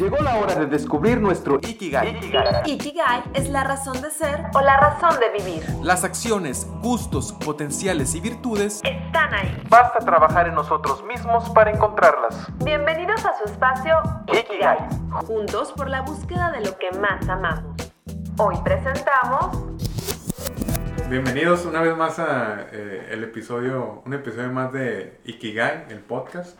Llegó la hora de descubrir nuestro Ikigai. Ikigai es la razón de ser o la razón de vivir. Las acciones, gustos, potenciales y virtudes Están ahí. Basta trabajar en nosotros mismos para encontrarlas. Bienvenidos a su espacio Ikigai. Juntos por la búsqueda de lo que más amamos. Hoy presentamos Bienvenidos una vez más a eh, el episodio, un episodio más de Ikigai, el podcast.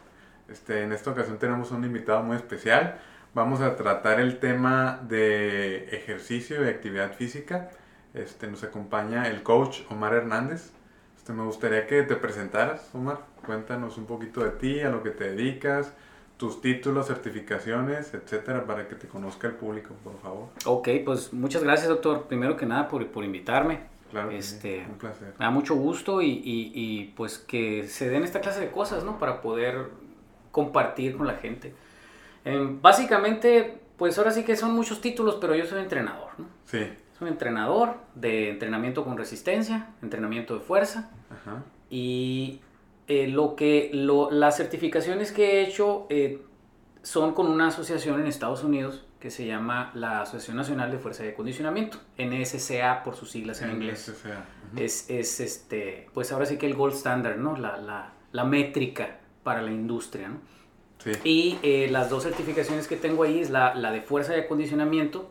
Este, en esta ocasión tenemos un invitado muy especial. Vamos a tratar el tema de ejercicio y actividad física. Este, nos acompaña el coach Omar Hernández. Este, me gustaría que te presentaras, Omar. Cuéntanos un poquito de ti, a lo que te dedicas, tus títulos, certificaciones, etcétera, para que te conozca el público, por favor. Ok, pues muchas gracias, doctor. Primero que nada, por, por invitarme. Claro, que sí, Este, un placer. Me da mucho gusto y, y- y, pues que se den esta clase de cosas, ¿no? Para poder compartir con la gente. Básicamente, pues ahora sí que son muchos títulos, pero yo soy entrenador, ¿no? Sí, Soy entrenador de entrenamiento con resistencia, entrenamiento de fuerza ajá, y eh, lo que, lo- las certificaciones que he hecho eh, son con una asociación en Estados Unidos que se llama la Asociación Nacional de Fuerza y Acondicionamiento, NSCA por sus siglas en inglés. NSCA, ujú. Es, es, este, pues ahora sí que el gold standard, ¿no? La, la, la métrica para la industria, ¿no? Sí, Y eh, las dos certificaciones que tengo ahí es la, la de fuerza y acondicionamiento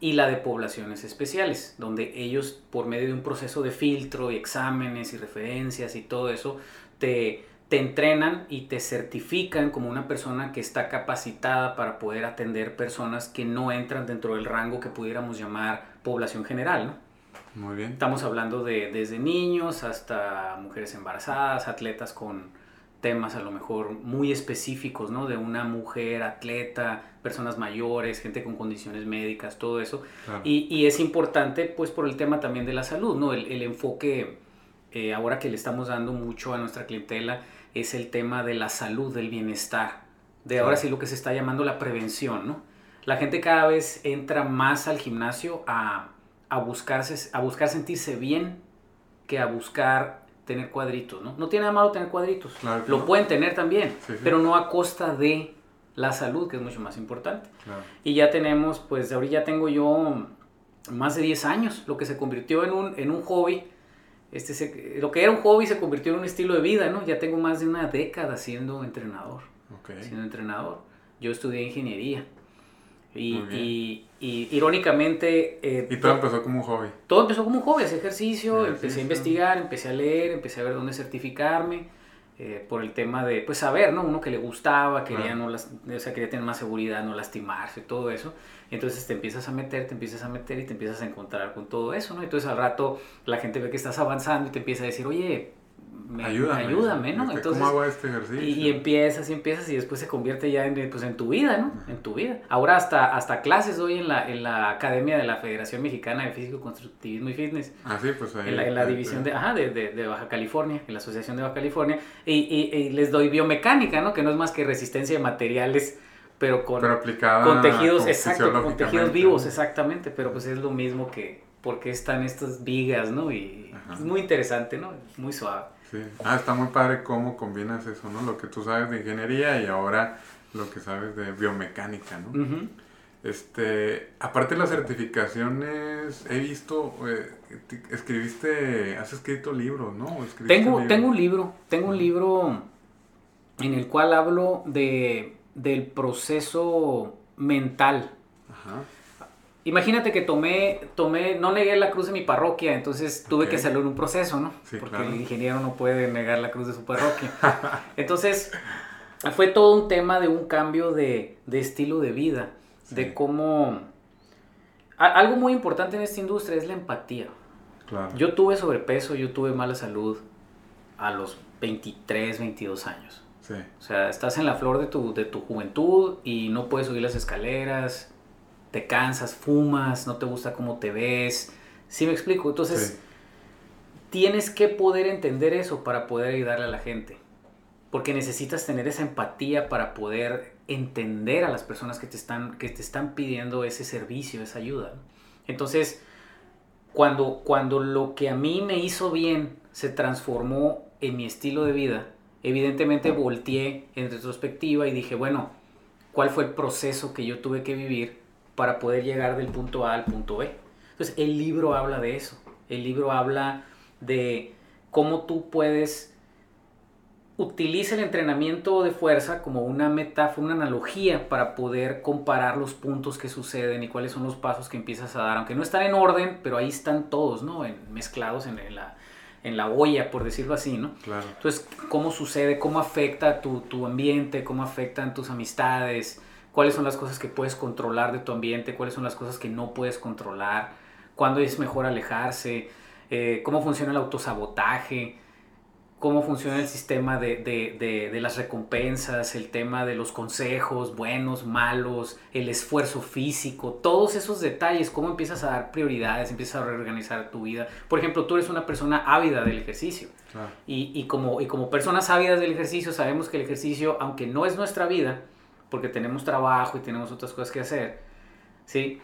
y la de poblaciones especiales, donde ellos por medio de un proceso de filtro y exámenes y referencias y todo eso, te, te entrenan y te certifican como una persona que está capacitada para poder atender personas que no entran dentro del rango que pudiéramos llamar población general, ¿no? muy bien. Estamos hablando de desde niños hasta mujeres embarazadas, atletas con temas a lo mejor muy específicos, ¿no? De una mujer atleta, personas mayores, gente con condiciones médicas, todo eso. Claro. Y, y es importante, pues, por el tema también de la salud, ¿no? El, el enfoque, eh, ahora que le estamos dando mucho a nuestra clientela, es el tema de la salud, del bienestar. De ahora sí lo que se está llamando la prevención, ¿no? La gente cada vez entra más al gimnasio a, a, buscarse, a buscar sentirse bien que a buscar tener cuadritos, ¿no? No tiene nada malo tener cuadritos. Claro lo no. pueden tener también, Sí, sí. pero no a costa de la salud, que es mucho más importante. Claro. Y ya tenemos, pues ahorita ya tengo yo más de 10 años, lo que se convirtió en un, en un hobby. Este se- lo que era un hobby se convirtió en un estilo de vida, ¿no? Ya tengo más de una década siendo entrenador, Ok. siendo entrenador. Yo estudié ingeniería. Y, y- y irónicamente... eh, Y todo empezó como un hobby. todo empezó como un hobby, hacer ejercicio, empecé a investigar, empecé a leer, empecé a ver dónde certificarme, eh, por el tema de, pues, saber, ¿no? Uno que le gustaba, quería, no las, o sea, quería tener más seguridad, no lastimarse, todo eso. Entonces te empiezas a meter, te empiezas a meter y te empiezas a encontrar con todo eso, ¿no? Entonces al rato la gente ve que estás avanzando y te empieza a decir, oye, me- Ayúdame. ayúdame, ¿no? Este, Entonces, ¿Cómo hago este ejercicio? y, y empiezas y empiezas y después se convierte ya en, pues, en tu vida, ¿no? En tu vida. Ahora hasta, hasta clases doy en la, en la Academia de la Federación Mexicana de Físico, Constructivismo y Fitness. Ah, sí, pues ahí. En la, en la este, división de, ajá, de, de- de Baja California, en la Asociación de Baja California, y, y- y les doy biomecánica, ¿no? Que no es más que resistencia de materiales, pero con, Pero aplicada. con tejidos, exacto, con tejidos vivos, exactamente, pero pues es lo mismo que, porque están estas vigas, ¿no? Y Ajá. es muy interesante, ¿no? Muy suave. Sí. Ah, está muy padre cómo combinas eso, ¿no? Lo que tú sabes de ingeniería y ahora lo que sabes de biomecánica, ¿no? Este, aparte de las certificaciones, he visto, eh, escribiste, has escrito libros, ¿no? ¿O escribiste Tengo, libros? tengo un libro, tengo un libro en el cual hablo de, del proceso mental. Ajá. Imagínate que tomé, tomé, no negué la cruz de mi parroquia, entonces tuve Ok. que hacerlo en un proceso, ¿no? Sí, Porque claro. el ingeniero no puede negar la cruz de su parroquia. Entonces, fue todo un tema de un cambio de, de estilo de vida, Sí. de cómo... a- algo muy importante en esta industria es la empatía. Claro. Yo tuve sobrepeso, yo tuve mala salud a los 23, 22 años. Sí. O sea, estás en la flor de tu, de tu juventud y no puedes subir las escaleras, te cansas, fumas, no te gusta cómo te ves. ¿Sí me explico? Entonces, Sí. tienes que poder entender eso para poder ayudarle a la gente. Porque necesitas tener esa empatía para poder entender a las personas que te están, que te están pidiendo ese servicio, esa ayuda. Entonces, cuando, cuando lo que a mí me hizo bien se transformó en mi estilo de vida, evidentemente volteé en retrospectiva y dije, bueno, cuál fue el proceso que yo tuve que vivir para poder llegar del punto A al punto B. Entonces, el libro habla de eso. El libro habla de cómo tú puedes utiliza el entrenamiento de fuerza como una metáfora, una analogía para poder comparar los puntos que suceden y cuáles son los pasos que empiezas a dar, aunque no están en orden, pero ahí están todos, ¿no? En, mezclados en, la, en la olla, por decirlo así, ¿no? Claro. Entonces, ¿cómo sucede? ¿Cómo afecta tu, tu ambiente? ¿Cómo afectan tus amistades? ¿Cuáles son las cosas que puedes controlar de tu ambiente? ¿Cuáles son las cosas que no puedes controlar? ¿Cuándo es mejor alejarse? Eh, ¿Cómo funciona el autosabotaje? cómo funciona el sistema de, de, de, las recompensas, el tema de los consejos, buenos, malos, el esfuerzo físico, todos esos detalles, cómo empiezas a dar prioridades, empiezas a reorganizar tu vida. Por ejemplo, tú eres una persona ávida del ejercicio. Y, y, como, y como personas ávidas del ejercicio, sabemos que el ejercicio, aunque no es nuestra vida, porque tenemos trabajo y tenemos otras cosas que hacer, ¿sí?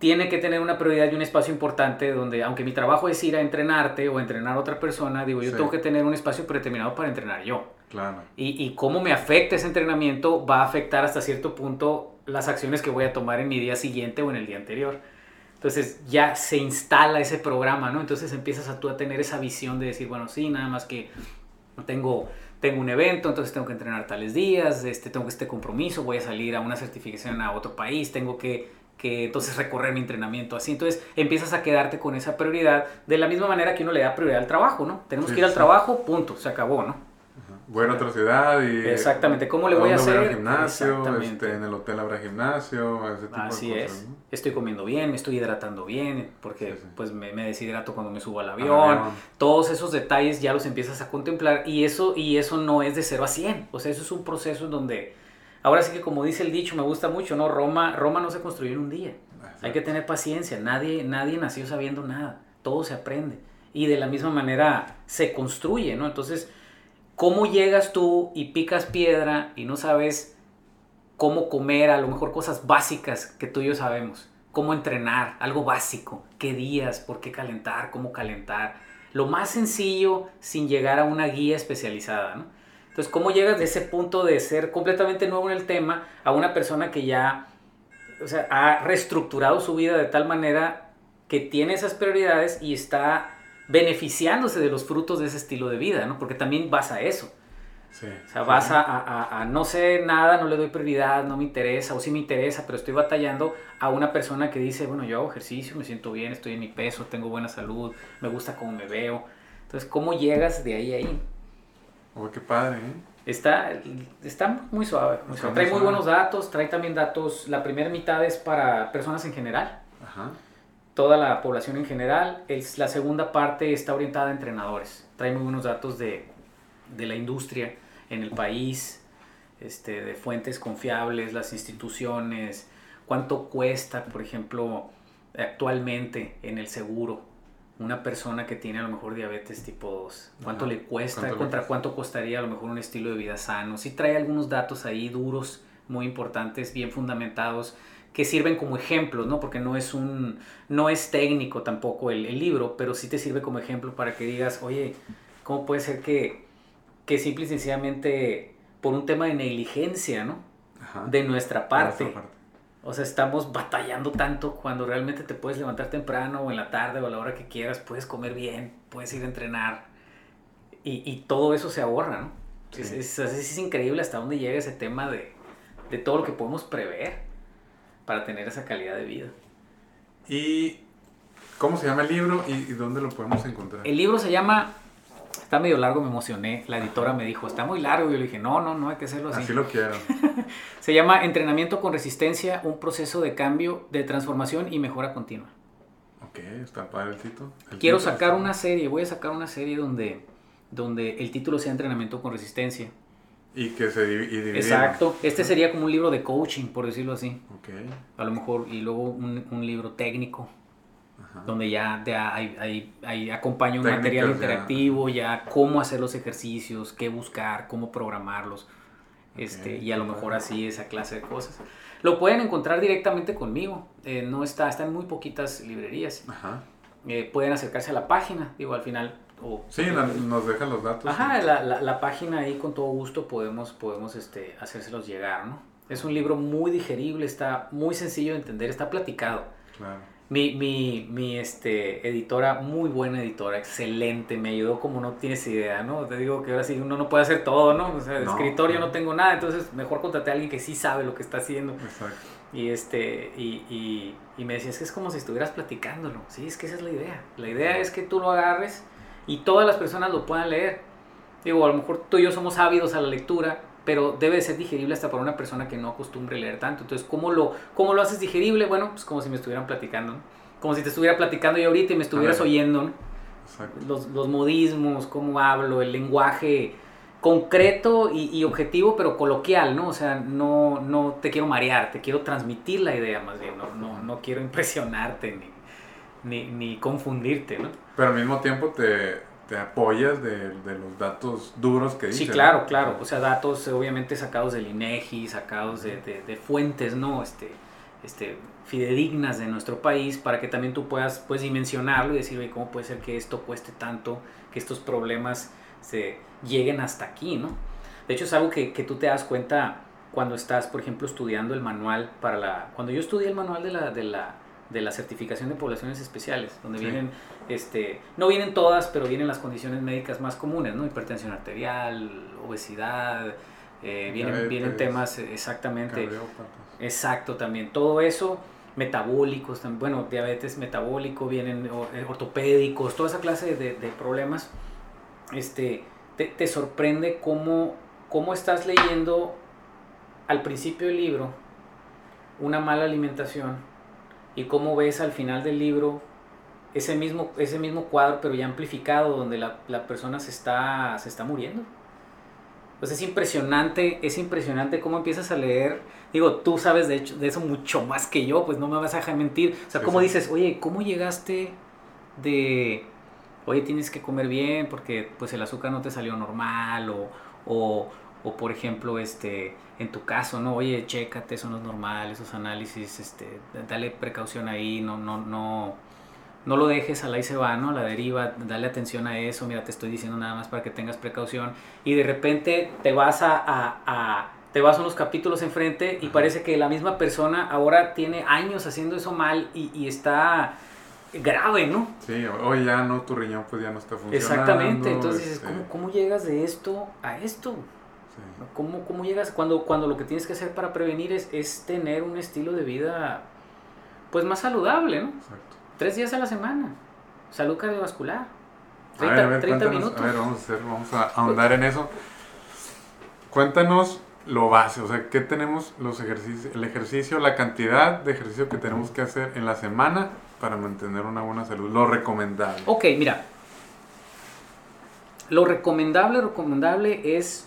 tiene que tener una prioridad y un espacio importante donde, aunque mi trabajo es ir a entrenarte o entrenar a otra persona, digo, yo tengo que tener un espacio predeterminado para entrenar yo. Claro. Y, y, cómo me afecta ese entrenamiento va a afectar hasta cierto punto las acciones que voy a tomar en mi día siguiente o en el día anterior. Entonces ya se instala ese programa, ¿no? Entonces empiezas a tú a tener esa visión de decir, bueno, sí, nada más que tengo, tengo un evento, entonces tengo que entrenar tales días, este, tengo este compromiso, voy a salir a una certificación a otro país, tengo que que entonces recorrer mi entrenamiento así. Entonces empiezas a quedarte con esa prioridad de la misma manera que uno le da prioridad al trabajo, ¿no? Tenemos que ir al trabajo, punto, se acabó, ¿no? Voy a otra ciudad y... Exactamente, ¿cómo le voy a hacer? Voy al gimnasio, este, en el hotel habrá gimnasio, ese tipo Así de cosas, es, estoy comiendo bien, me estoy hidratando bien, porque pues me, me, deshidrato cuando me subo al avión. Todos esos detalles ya los empiezas a contemplar y eso, y eso no es de 0 a 100, o sea, eso es un proceso en donde... Ahora sí que como dice el dicho, me gusta mucho, ¿no? Roma, Roma no se construyó en un día. Hay que tener paciencia, nadie, nadie nació sabiendo nada, todo se aprende. Y de la misma manera se construye, ¿no? Entonces, ¿cómo llegas tú y picas piedra y no sabes cómo comer, a lo mejor cosas básicas que tú y yo sabemos? Cómo entrenar, algo básico, qué días, por qué calentar, cómo calentar. Lo más sencillo sin llegar a una guía especializada, ¿no? Entonces, ¿cómo llegas de ese punto de ser completamente nuevo en el tema a una persona que ya o sea, ha reestructurado su vida de tal manera que tiene esas prioridades y está beneficiándose de los frutos de ese estilo de vida, ¿no? Porque también vas a eso. Sí, o sea, vas a, a, a, no sé nada, no le doy prioridad, no me interesa, o sí me interesa, pero estoy batallando a una persona que dice, bueno, yo hago ejercicio, me siento bien, estoy en mi peso, tengo buena salud, me gusta cómo me veo. Entonces, ¿cómo llegas de ahí a ahí? Oh, qué padre, ¿eh? Está, está muy suave. trae muy buenos datos, trae también datos, la primera mitad es para personas en general, toda la población en general, es, la segunda parte está orientada a entrenadores, trae muy buenos datos de, de la industria en el país, este, de fuentes confiables, las instituciones, cuánto cuesta, por ejemplo, actualmente en el seguro una persona que tiene a lo mejor diabetes tipo 2? ¿Cuánto le cuesta? ¿Contra cuánto costaría a lo mejor un estilo de vida sano? Sí trae algunos datos ahí duros, muy importantes, bien fundamentados, que sirven como ejemplos, ¿no? Porque no es un, no es técnico tampoco el, libro, pero sí te sirve como ejemplo para que digas, oye, ¿cómo puede ser que, que simple y sencillamente por un tema de negligencia, ¿no? De nuestra parte. De nuestra parte o sea, estamos batallando tanto cuando realmente te puedes levantar temprano o en la tarde o a la hora que quieras, puedes comer bien, puedes ir a entrenar y, y todo eso se ahorra, ¿no? Es, es, increíble hasta dónde llega ese tema de, de, todo lo que podemos prever para tener esa calidad de vida. ¿Y cómo se llama el libro y, y dónde lo podemos encontrar? El libro se llama está medio largo, me emocioné. La editora me dijo, está muy largo. Y yo le dije, no, no, no hay que hacerlo así. Así lo quiero. Se llama Entrenamiento con Resistencia, un proceso de cambio, de transformación y mejora continua. Ok, está padre el título. Quiero sacar una serie, voy a sacar una serie donde, donde el título sea Entrenamiento con Resistencia. Y que se divida. Exacto. Este sería como un libro de coaching, por decirlo así. Ok. A lo mejor, y luego un, un libro técnico donde ya, hay, hay, hay, acompaña un material interactivo, ya. cómo hacer los ejercicios, qué buscar, cómo programarlos, este, y a lo mejor así esa clase de cosas. Lo pueden encontrar directamente conmigo, eh, no está, está en muy poquitas librerías. Eh, pueden acercarse a la página, digo, al final. O, sí, nos dejan los datos. Ajá, la, la, la, página ahí con todo gusto podemos, podemos este, hacérselos llegar, ¿no? Es un libro muy digerible, está muy sencillo de entender, está platicado. Claro. Mi, mi, mi este, editora, muy buena editora, excelente, me ayudó como no tienes idea, ¿no? Te digo que ahora sí uno no puede hacer todo, ¿no? O sea, de No, escritorio no. no tengo nada, entonces mejor contraté a alguien que sí sabe lo que está haciendo. Exacto. Y, este, y, y, y me decía, es que es como si estuvieras platicándolo. Sí, es que esa es la idea. La idea es que tú lo agarres y todas las personas lo puedan leer. Digo, a lo mejor tú y yo somos ávidos a la lectura, pero debe de ser digerible hasta para una persona que no acostumbre leer tanto. Entonces, ¿cómo lo, cómo lo haces digerible? Bueno, pues como si me estuvieran platicando, ¿no? Como si te estuviera platicando yo ahorita y me estuvieras oyendo, ¿no? Los, los modismos, cómo hablo, el lenguaje concreto y, y objetivo, pero coloquial, ¿no? O sea, no, no te quiero marear, te quiero transmitir la idea más bien, no, no, no quiero impresionarte ni, ni, ni confundirte, ¿no? Pero al mismo tiempo te, te apoyas de, de los datos duros que dices. Sí, claro, claro. O sea, datos obviamente sacados del INEGI, sacados de, de- de fuentes, ¿no? Este, este, fidedignas de nuestro país para que también tú puedas pues, dimensionarlo y decir, oye, ¿cómo puede ser que esto cueste tanto, que estos problemas se lleguen hasta aquí, ¿no? De hecho, es algo que, que tú te das cuenta cuando estás, por ejemplo, estudiando el manual para la... Cuando yo estudié el manual de la, de la, de la certificación de poblaciones especiales, donde Sí. vienen, este, no vienen todas, pero vienen las condiciones médicas más comunes, ¿no? Hipertensión arterial, obesidad, eh, vienen, vienen temas exactamente... Exacto, también. Todo eso, metabólicos, bueno, diabetes metabólico, vienen eh, ortopédicos, toda esa clase de, de problemas, este, te, te sorprende cómo, cómo estás leyendo al principio del libro una mala alimentación y cómo ves al final del libro ese mismo, ese mismo cuadro, pero ya amplificado, donde la, la persona se está, se está muriendo. Pues es impresionante, es impresionante cómo empiezas a leer. Digo, tú sabes de, hecho, de eso mucho más que yo, pues no me vas a dejar mentir. O sea, Sí, cómo sí. dices, oye, ¿cómo llegaste de, oye, tienes que comer bien porque pues el azúcar no te salió normal o, o, o, por ejemplo, este, en tu caso, ¿no? Oye, chécate, eso no es normal, esos análisis, este, dale precaución ahí, no, no, no, no lo dejes a la y se va, ¿no? A la deriva, dale atención a eso, mira, te estoy diciendo nada más para que tengas precaución y de repente te vas a, a- a- te vas unos capítulos enfrente y Ajá. parece que la misma persona ahora tiene años haciendo eso mal y, y está grave, ¿no? Sí, hoy ya no, tu riñón pues ya no está funcionando. Exactamente, entonces dices, este, ¿cómo, ¿cómo llegas de esto a esto? Sí. ¿Cómo, cómo llegas cuando, cuando lo que tienes que hacer para prevenir es, es tener un estilo de vida pues más saludable, ¿no? Exacto. Tres días a la semana. Salud cardiovascular. A 30, ver, a ver, 30 cuéntanos, minutos. a ver, vamos a hacer, vamos a ahondar en eso. Cuéntanos lo base, o sea, ¿qué tenemos los ejercicios, el ejercicio, la cantidad de ejercicio que tenemos que hacer en la semana para mantener una buena salud? Lo recomendable. Ok, mira. Lo recomendable, recomendable es...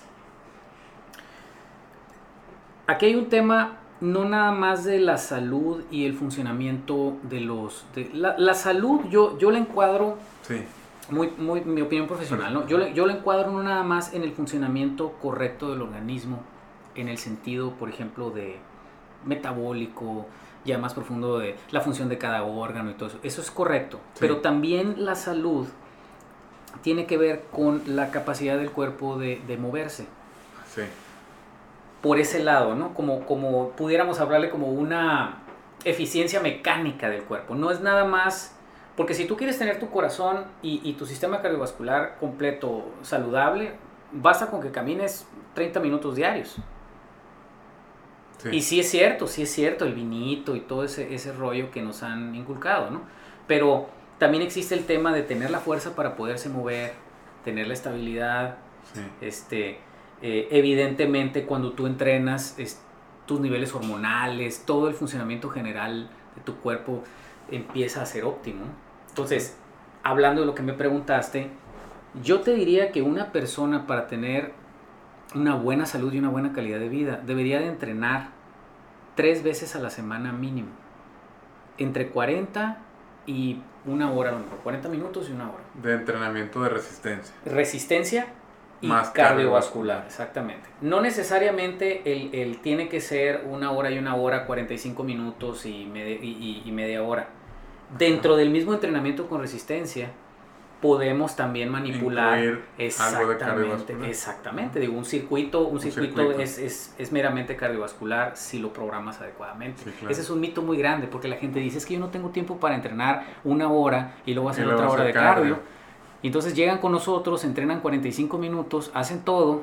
Aquí hay un tema no nada más de la salud y el funcionamiento de los... de- la, la salud yo, yo la encuadro Sí, muy, muy, mi opinión profesional, ¿no? Yo, le- yo lo encuadro no nada más en el funcionamiento correcto del organismo, en el sentido, por ejemplo, de metabólico, ya más profundo de la función de cada órgano y todo eso. Eso es correcto. Sí. Pero también la salud tiene que ver con la capacidad del cuerpo de, de moverse. sí, Por ese lado, ¿no? Como, como pudiéramos hablarle como una eficiencia mecánica del cuerpo. No es nada más... Porque si tú quieres tener tu corazón y, y tu sistema cardiovascular completo, saludable, basta con que camines 30 minutos diarios. sí. Y sí es cierto, sí es cierto, el vinito y todo ese, ese rollo que nos han inculcado, ¿no? Pero también existe el tema de tener la fuerza para poderse mover, tener la estabilidad, sí. este, eh, evidentemente cuando tú entrenas, es- tus niveles hormonales, todo el funcionamiento general de tu cuerpo empieza a ser óptimo. Entonces, hablando de lo que me preguntaste, yo te diría que una persona para tener una buena salud y una buena calidad de vida debería de entrenar tres veces a la semana mínimo. Entre 40 y una hora, a lo mejor 40 minutos y una hora. De entrenamiento de resistencia. Resistencia y Más cardiovascular, cardiovascular. exactamente. No necesariamente el, el tiene que ser una hora y una hora, 45 minutos y, media- y- media hora. Dentro del mismo entrenamiento con resistencia, podemos también manipular Incluir algo de exactamente, cardiovascular. exactamente. Digo, un circuito, un, Un circuito, circuito. Es, es, es meramente cardiovascular si lo programas adecuadamente. Sí, claro. Ese es un mito muy grande porque la gente dice es que yo no tengo tiempo para entrenar una hora y luego hacer luego otra hora de cardio. cardio. Y entonces llegan con nosotros, entrenan 45 minutos, hacen todo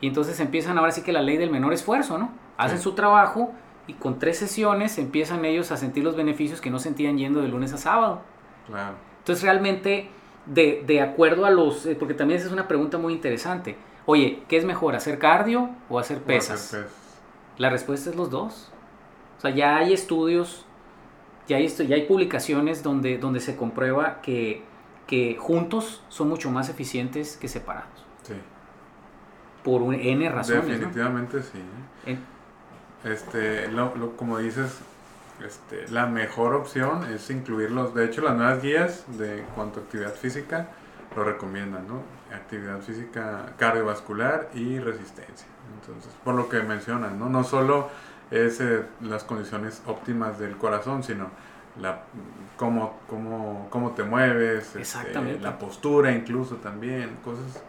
y entonces empiezan ahora sí que la ley del menor esfuerzo, ¿no? Hacen Sí. su trabajo y con tres sesiones empiezan ellos a sentir los beneficios que no sentían yendo de lunes a sábado. Claro. Entonces realmente, de, de acuerdo a los, eh, porque también esa es una pregunta muy interesante. Oye, ¿qué es mejor, hacer cardio o hacer O hacer pesas? La respuesta es los dos. O sea, ya hay estudios, ya hay, ya hay publicaciones donde, donde se comprueba que, que juntos son mucho más eficientes que separados. Sí. Por un N razones. ¿no? Definitivamente sí. Este, lo, lo- como dices, este, la mejor opción es incluirlos. De hecho, las nuevas guías de cuanto a actividad física lo recomiendan, ¿no? Actividad física cardiovascular y resistencia. Entonces, por lo que mencionan, ¿no? No solo es eh, las condiciones óptimas del corazón, sino la cómo, cómo, cómo te mueves, este, la postura incluso también, cosas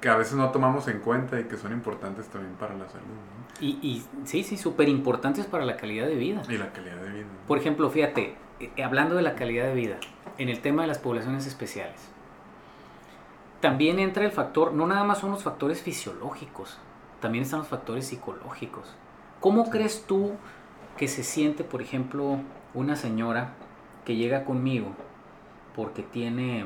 que a veces no tomamos en cuenta y que son importantes también para la salud, ¿no? y, y sí, sí, súper importantes para la calidad de vida. Y la calidad de vida. Por ejemplo, fíjate, eh, hablando de la calidad de vida, en el tema de las poblaciones especiales, también entra el factor, no nada más son los factores fisiológicos, también están los factores psicológicos. ¿Cómo Sí. crees tú que se siente, por ejemplo, una señora que llega conmigo porque tiene,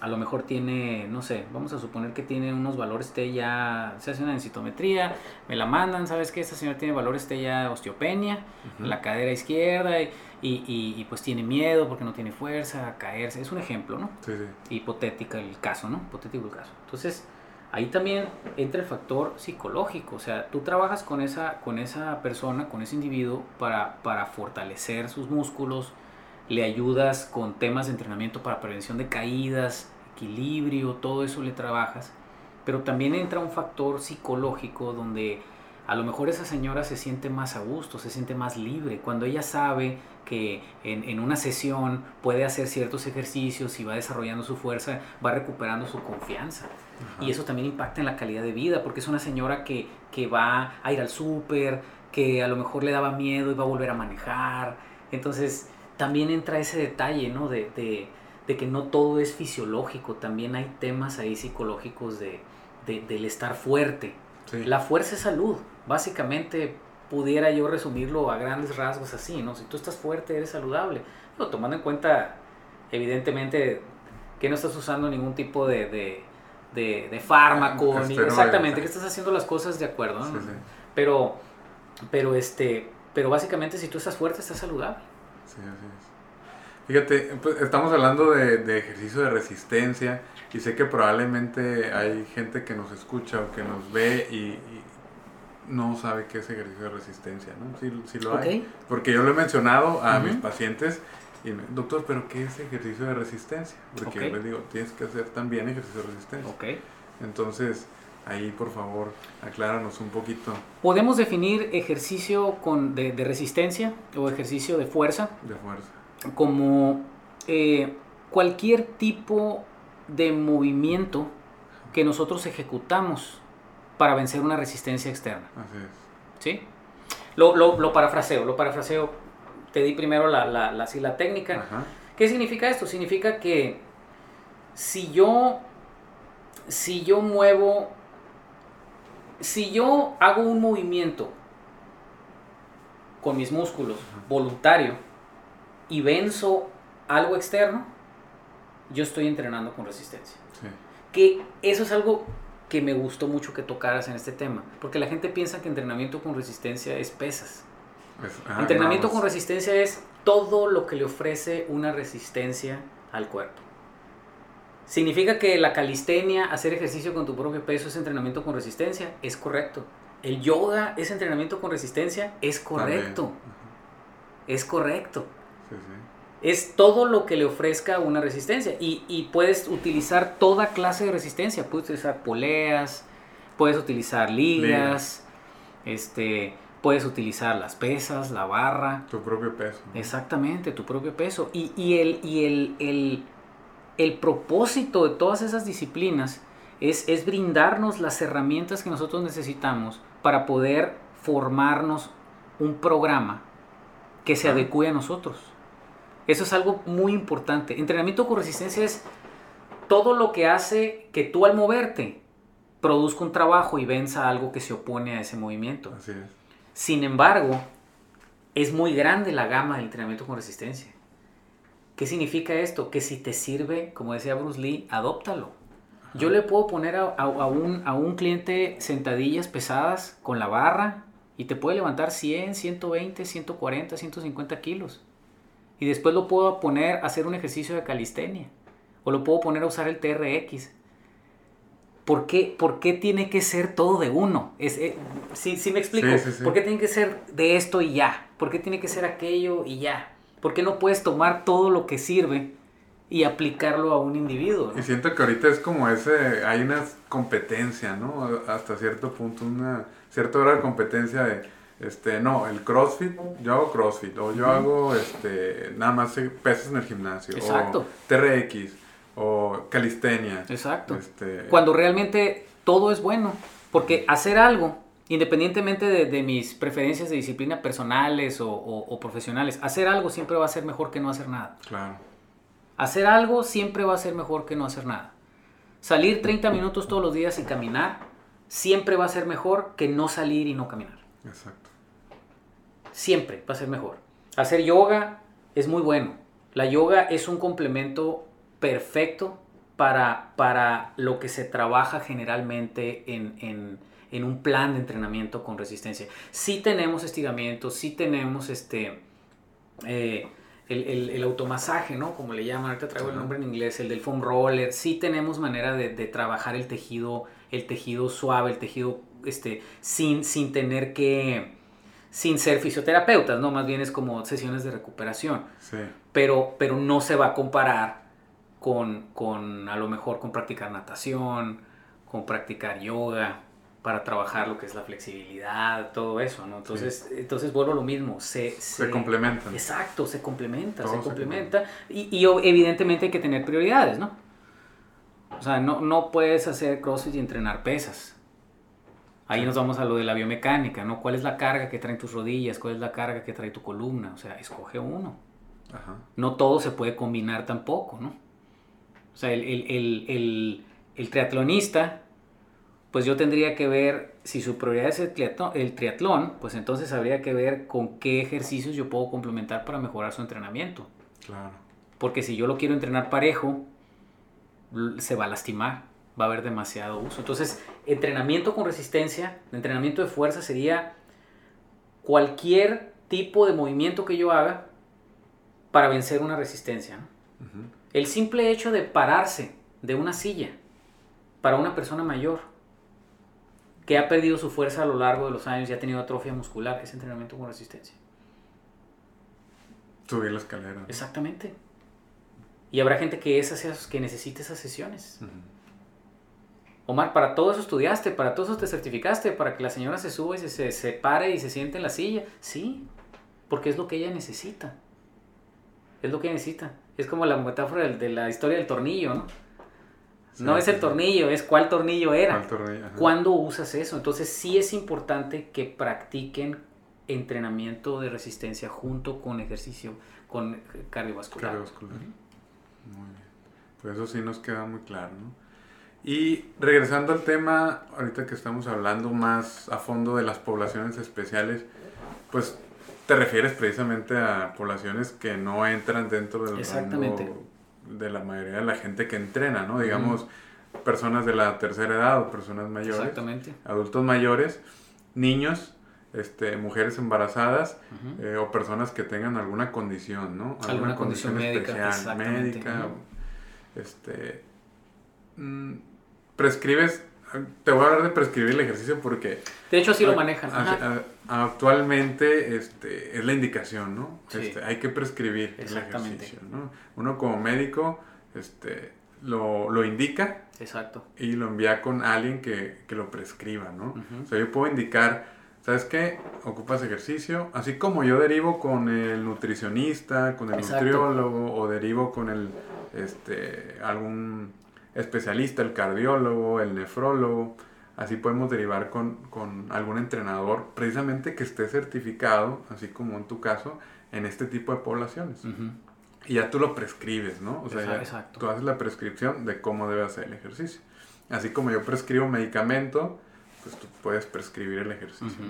a lo mejor tiene, no sé, vamos a suponer que tiene unos valores T ya, se hace una densitometría, me la mandan, ¿sabes qué? Esta señora tiene valores T ya osteopenia, la cadera izquierda y, y- y- y, pues tiene miedo porque no tiene fuerza a caerse. Es un ejemplo, ¿no? Sí, sí. Hipotética el caso, ¿no? Hipotético el caso. Entonces, ahí también entra el factor psicológico. O sea, tú trabajas con esa, con esa persona, con ese individuo para, para fortalecer sus músculos, le ayudas con temas de entrenamiento para prevención de caídas, equilibrio, todo eso le trabajas. Pero también entra un factor psicológico donde a lo mejor esa señora se siente más a gusto, se siente más libre, cuando ella sabe que en, en una sesión puede hacer ciertos ejercicios y va desarrollando su fuerza, va recuperando su confianza. Ajá. Y eso también impacta en la calidad de vida, porque es una señora que, que va a ir al súper, que a lo mejor le daba miedo y va a volver a manejar. Entonces, también entra ese detalle, ¿no? De, de- de que no todo es fisiológico, también hay temas ahí psicológicos de, de- del estar fuerte. Sí. La fuerza es salud. Básicamente pudiera yo resumirlo a grandes rasgos así, ¿no? Si tú estás fuerte, eres saludable. Pero tomando en cuenta, evidentemente, que no estás usando ningún tipo de, de, de- de fármaco, ni- Esteroides. exactamente, que estás haciendo las cosas de acuerdo, ¿no? Sí, sí. Pero, pero este, pero básicamente si tú estás fuerte, estás saludable. Sí, así es. Fíjate, pues, estamos hablando de, de ejercicio de resistencia y sé que probablemente hay gente que nos escucha o que nos ve y no sabe qué es ejercicio de resistencia, ¿no? Sí, sí lo hay. Porque yo lo he mencionado a mis pacientes y me, doctor, ¿pero qué es ejercicio de resistencia? Porque yo les digo, tienes que hacer también ejercicio de resistencia. Ok. Entonces, ahí por favor, acláranos un poquito Podemos definir ejercicio con, de, de resistencia o ejercicio de fuerza de fuerza. como eh, cualquier tipo de movimiento que nosotros ejecutamos para vencer una resistencia externa. Así es. ¿Sí? Lo, lo, lo parafraseo, lo parafraseo. Te di primero la, la, la, la técnica. Ajá. ¿Qué significa esto? Significa que si yo, si yo muevo, si yo hago un movimiento con mis músculos voluntario y venzo algo externo, yo estoy entrenando con resistencia. Sí. Que eso es algo que me gustó mucho que tocaras en este tema, porque la gente piensa que entrenamiento con resistencia es pesas. Ajá, Entrenamiento con resistencia es todo lo que le ofrece una resistencia al cuerpo. ¿Significa que la calistenia, hacer ejercicio con tu propio peso, es entrenamiento con resistencia? Es correcto. ¿El yoga es entrenamiento con resistencia? Es También. correcto. Es correcto. Es todo lo que le ofrezca una resistencia. Y, y puedes utilizar toda clase de resistencia. Puedes utilizar poleas, puedes utilizar ligas, este, puedes utilizar las pesas, la barra. Tu propio peso. ¿no? Exactamente, tu propio peso. Y, y el, y el, el, el propósito de todas esas disciplinas es, es brindarnos las herramientas que nosotros necesitamos para poder formarnos un programa que se adecue a nosotros. Eso es algo muy importante. Entrenamiento con resistencia es todo lo que hace que tú al moverte produzca un trabajo y venza algo que se opone a ese movimiento. Así es. Sin embargo, es muy grande la gama del entrenamiento con resistencia. ¿Qué significa esto? Que si te sirve, como decía Bruce Lee, adóptalo. Yo le puedo poner a, a- a un, a un cliente sentadillas pesadas con la barra y te puede levantar 100, 120, 140, 150 kilos. Y después lo puedo poner a hacer un ejercicio de calistenia. O lo puedo poner a usar el TRX. ¿Por qué, por qué tiene que ser todo de uno? Es, eh, sí me explico. Sí, sí, sí. ¿Por qué tiene que ser de esto y ya? ¿Por qué tiene que ser aquello y ya? ¿Por qué no puedes tomar todo lo que sirve y aplicarlo a un individuo? no? Y siento que ahorita es como ese, hay una competencia, ¿no? Hasta cierto punto, una cierta hora de competencia de, este, no, el CrossFit, yo hago CrossFit, o yo hago, este, nada más eh, pesas en el gimnasio, Exacto. o TRX, o calistenia. Exacto. Este, Cuando realmente todo es bueno. Porque hacer algo, independientemente de, de mis preferencias de disciplina personales o, o- o profesionales, hacer algo siempre va a ser mejor que no hacer nada. Claro, Hacer algo siempre va a ser mejor que no hacer nada. Salir 30 minutos todos los días y caminar siempre va a ser mejor que no salir y no caminar. exacto. Siempre va a ser mejor. Hacer yoga es muy bueno. La yoga es un complemento perfecto para, para lo que se trabaja generalmente en, en- en un plan de entrenamiento con resistencia. Sí tenemos estiramientos, sí tenemos este, eh, el, el- el automasaje, ¿no? Como le llaman, ahorita traigo el nombre en inglés, el del foam roller. Sí tenemos manera de, de trabajar el tejido, el tejido suave, el tejido este, sin, sin tener que, sin ser fisioterapeutas, ¿no? Más bien es como sesiones de recuperación. Sí, Pero, pero no se va a comparar con, con, a lo mejor, con practicar natación, con practicar yoga, para trabajar lo que es la flexibilidad, todo eso, ¿no? Entonces, entonces vuelvo a lo mismo, se, se complementan. Exacto, se complementa, Todo se se complementa. Y, y evidentemente hay que tener prioridades, ¿no? O sea, no, no puedes hacer CrossFit y entrenar pesas. Ahí nos vamos a lo de la biomecánica, ¿no? ¿Cuál es la carga que traen tus rodillas? ¿Cuál es la carga que trae tu columna? O sea, escoge uno. Ajá. No todo se puede combinar tampoco, ¿no? O sea, el, el- el- el- triatlonista, pues yo tendría que ver, si su prioridad es el triatlón, el triatlón, pues entonces habría que ver con qué ejercicios yo puedo complementar para mejorar su entrenamiento. Claro. Porque si yo lo quiero entrenar parejo, se va a lastimar, va a haber demasiado uso. Entonces, entrenamiento con resistencia, entrenamiento de fuerza sería cualquier tipo de movimiento que yo haga para vencer una resistencia. El simple hecho de pararse de una silla para una persona mayor que ha perdido su fuerza a lo largo de los años y ha tenido atrofia muscular es entrenamiento con resistencia. Subir la escalera. Exactamente. Y habrá gente que, esas, que necesite esas sesiones. Omar, para todo eso estudiaste, para todo eso te certificaste, para que la señora se suba y se, se, se pare y se siente en la silla. Sí, porque es lo que ella necesita. Es lo que ella necesita. Es como la metáfora de la historia del tornillo, ¿no? no es el tornillo, es cuál tornillo era. ¿Cuál tornillo? ¿Cuándo usas eso? Entonces sí es importante que practiquen entrenamiento de resistencia junto con ejercicio, con cardiovascular. Cardiovascular. Muy bien. Pues eso sí nos queda muy claro, ¿no? Y regresando al tema, ahorita que estamos hablando más a fondo de las poblaciones especiales, pues te refieres precisamente a poblaciones que no entran dentro del Exactamente. rango de la mayoría de la gente que entrena, ¿no? Digamos, personas de la tercera edad o personas mayores, Exactamente. adultos mayores, niños, este, mujeres embarazadas eh, o personas que tengan alguna condición, ¿no? Alguna condición médica, exactamente, médica, este, mm, prescribes, te voy a hablar de prescribir el ejercicio porque De hecho, así lo a- manejan. a- Ajá. a- actualmente este, es la indicación, ¿no? Sí. Este, hay que prescribir el ejercicio, ¿no? Uno como médico este, lo, lo indica Exacto. y lo envía con alguien que, que lo prescriba, ¿no? O sea, yo puedo indicar, ¿sabes qué? Ocupas ejercicio, así como yo derivo con el nutricionista, con el Exacto. nutriólogo o derivo con el este, algún especialista, el cardiólogo, el nefrólogo. Así podemos derivar con, con algún entrenador precisamente que esté certificado, así como en tu caso, en este tipo de poblaciones. Y ya tú lo prescribes, ¿no? O sea, ya exacto. tú haces la prescripción de cómo debe hacer el ejercicio. Así como yo prescribo medicamento, pues tú puedes prescribir el ejercicio.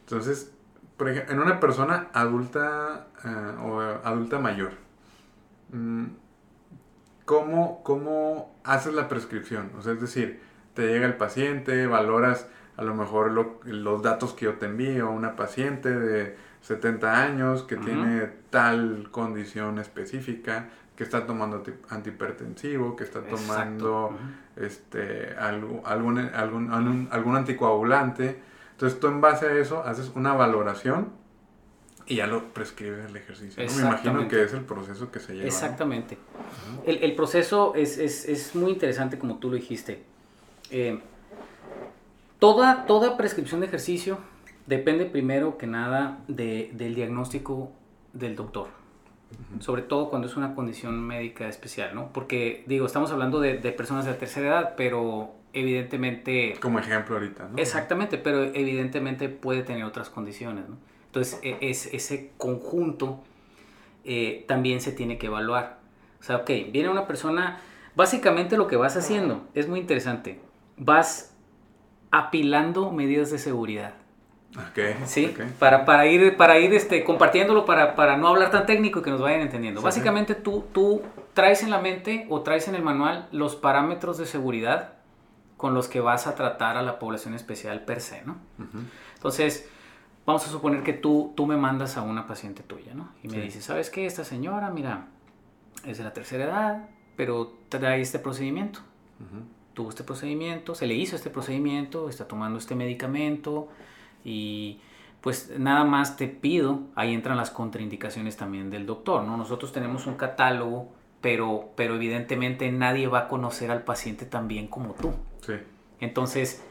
Entonces, por ejemplo, en una persona adulta eh, o adulta mayor, mm, ¿cómo, ¿cómo haces la prescripción? O sea, es decir, te llega el paciente, valoras a lo mejor lo- los datos que yo te envío, una paciente de 70 años que tiene tal condición específica, que está tomando anti- antihipertensivo, que está tomando este, algo- algún, algún, algún, algún anticoagulante. Entonces tú en base a eso haces una valoración y ya lo prescribes el ejercicio. ¿no? Me imagino que es el proceso que se lleva. ¿no? Exactamente. El, el proceso es, es- es muy interesante como tú lo dijiste. Eh, toda, toda prescripción de ejercicio depende primero que nada de- del diagnóstico del doctor. Sobre todo cuando es una condición médica especial, ¿no? Porque, digo, estamos hablando de, de personas de la tercera edad, pero evidentemente... Como ejemplo ahorita, ¿no? Exactamente, pero evidentemente puede tener otras condiciones, ¿no? Entonces, e- es, ese conjunto eh, también se tiene que evaluar. O sea, ok, viene una persona, básicamente lo que vas haciendo es muy interesante. Vas apilando medidas de seguridad. ¿sí? Para, para ir, para ir este, compartiéndolo, para, para no hablar tan técnico y que nos vayan entendiendo. Sí. Básicamente tú, tú traes en la mente o traes en el manual los parámetros de seguridad con los que vas a tratar a la población especial per se, ¿no? Entonces, vamos a suponer que tú, tú me mandas a una paciente tuya, ¿no? Y me Sí. dices, ¿sabes qué? Esta señora, mira, es de la tercera edad, pero trae este procedimiento. Ujú. Tuvo este procedimiento, se le hizo este procedimiento, está tomando este medicamento y pues nada más te pido, ahí entran las contraindicaciones también del doctor, ¿no? Nosotros tenemos un catálogo, pero, pero evidentemente nadie va a conocer al paciente tan bien como tú. Sí, Entonces,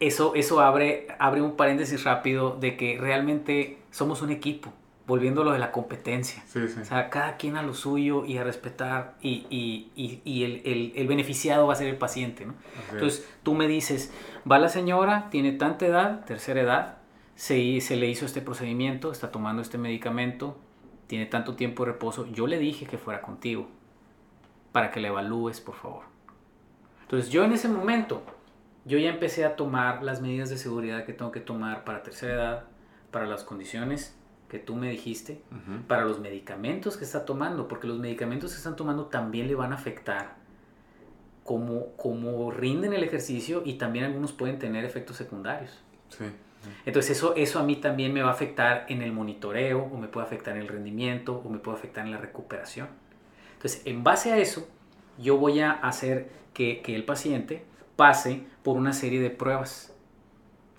eso, eso abre, abre un paréntesis rápido de que realmente somos un equipo, volviéndolo de la competencia. sí, sí. O sea, cada quien a lo suyo y a respetar y, y- y- y el, el- el beneficiado va a ser el paciente, ¿no? Así es. Entonces, tú me dices, va la señora, tiene tanta edad, tercera edad, se, se le hizo este procedimiento, está tomando este medicamento, tiene tanto tiempo de reposo, yo le dije que fuera contigo, para que la evalúes, por favor. Entonces, yo en ese momento, yo ya empecé a tomar las medidas de seguridad que tengo que tomar para tercera edad, para las condiciones que tú me dijiste, para los medicamentos que está tomando, porque los medicamentos que están tomando también le van a afectar cómo, cómo rinden el ejercicio y también algunos pueden tener efectos secundarios. Sí. Entonces eso, eso a mí también me va a afectar en el monitoreo o me puede afectar en el rendimiento o me puede afectar en la recuperación. Entonces en base a eso yo voy a hacer que, que el paciente pase por una serie de pruebas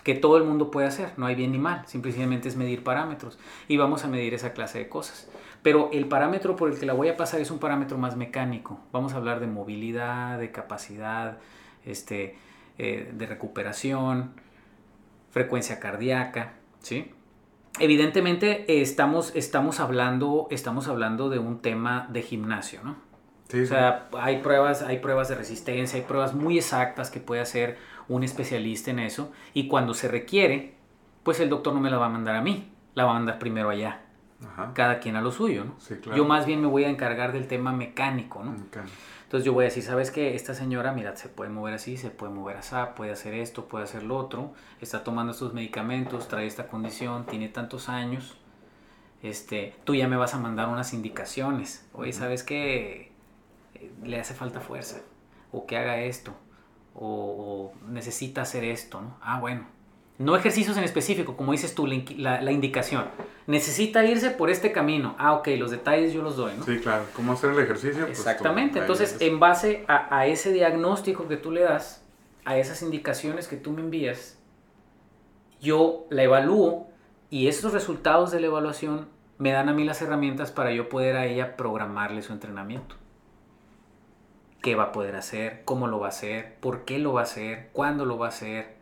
que todo el mundo puede hacer, no hay bien ni mal, simplemente es medir parámetros y vamos a medir esa clase de cosas. Pero el parámetro por el que la voy a pasar es un parámetro más mecánico. Vamos a hablar de movilidad, de capacidad, este, eh, de recuperación, frecuencia cardíaca, ¿sí? Evidentemente estamos, estamos, hablando, estamos hablando de un tema de gimnasio, ¿no? Sí, O sí. sea, hay pruebas, hay pruebas de resistencia, hay pruebas muy exactas que puede hacer un especialista en eso. Y cuando se requiere, pues el doctor no me la va a mandar a mí, la va a mandar primero allá. Ajá. Cada quien a lo suyo, ¿no? Sí, claro. Yo más bien me voy a encargar del tema mecánico, ¿no? Ok. Entonces yo voy a decir, ¿sabes qué? Esta señora, mira, se puede mover así, se puede mover así, puede hacer esto, puede hacer lo otro, está tomando estos medicamentos, trae esta condición, tiene tantos años. Este, tú ya me vas a mandar unas indicaciones. Oye, ¿sabes qué? Le hace falta fuerza. O que haga esto. O, o necesita hacer esto, ¿no? Ah, bueno. No ejercicios en específico, como dices tú, la, indicación. Necesita irse por este camino. Ah, ok, los detalles yo los doy, ¿no? Sí, claro. ¿Cómo hacer el ejercicio? Pues, Exactamente. Entonces, en base a, a ese diagnóstico que tú le das, a esas indicaciones que tú me envías, yo la evalúo y esos resultados de la evaluación me dan a mí las herramientas para yo poder a ella programarle su entrenamiento. ¿Qué va a poder hacer? ¿Cómo lo va a hacer? ¿Por qué lo va a hacer? ¿Cuándo lo va a hacer?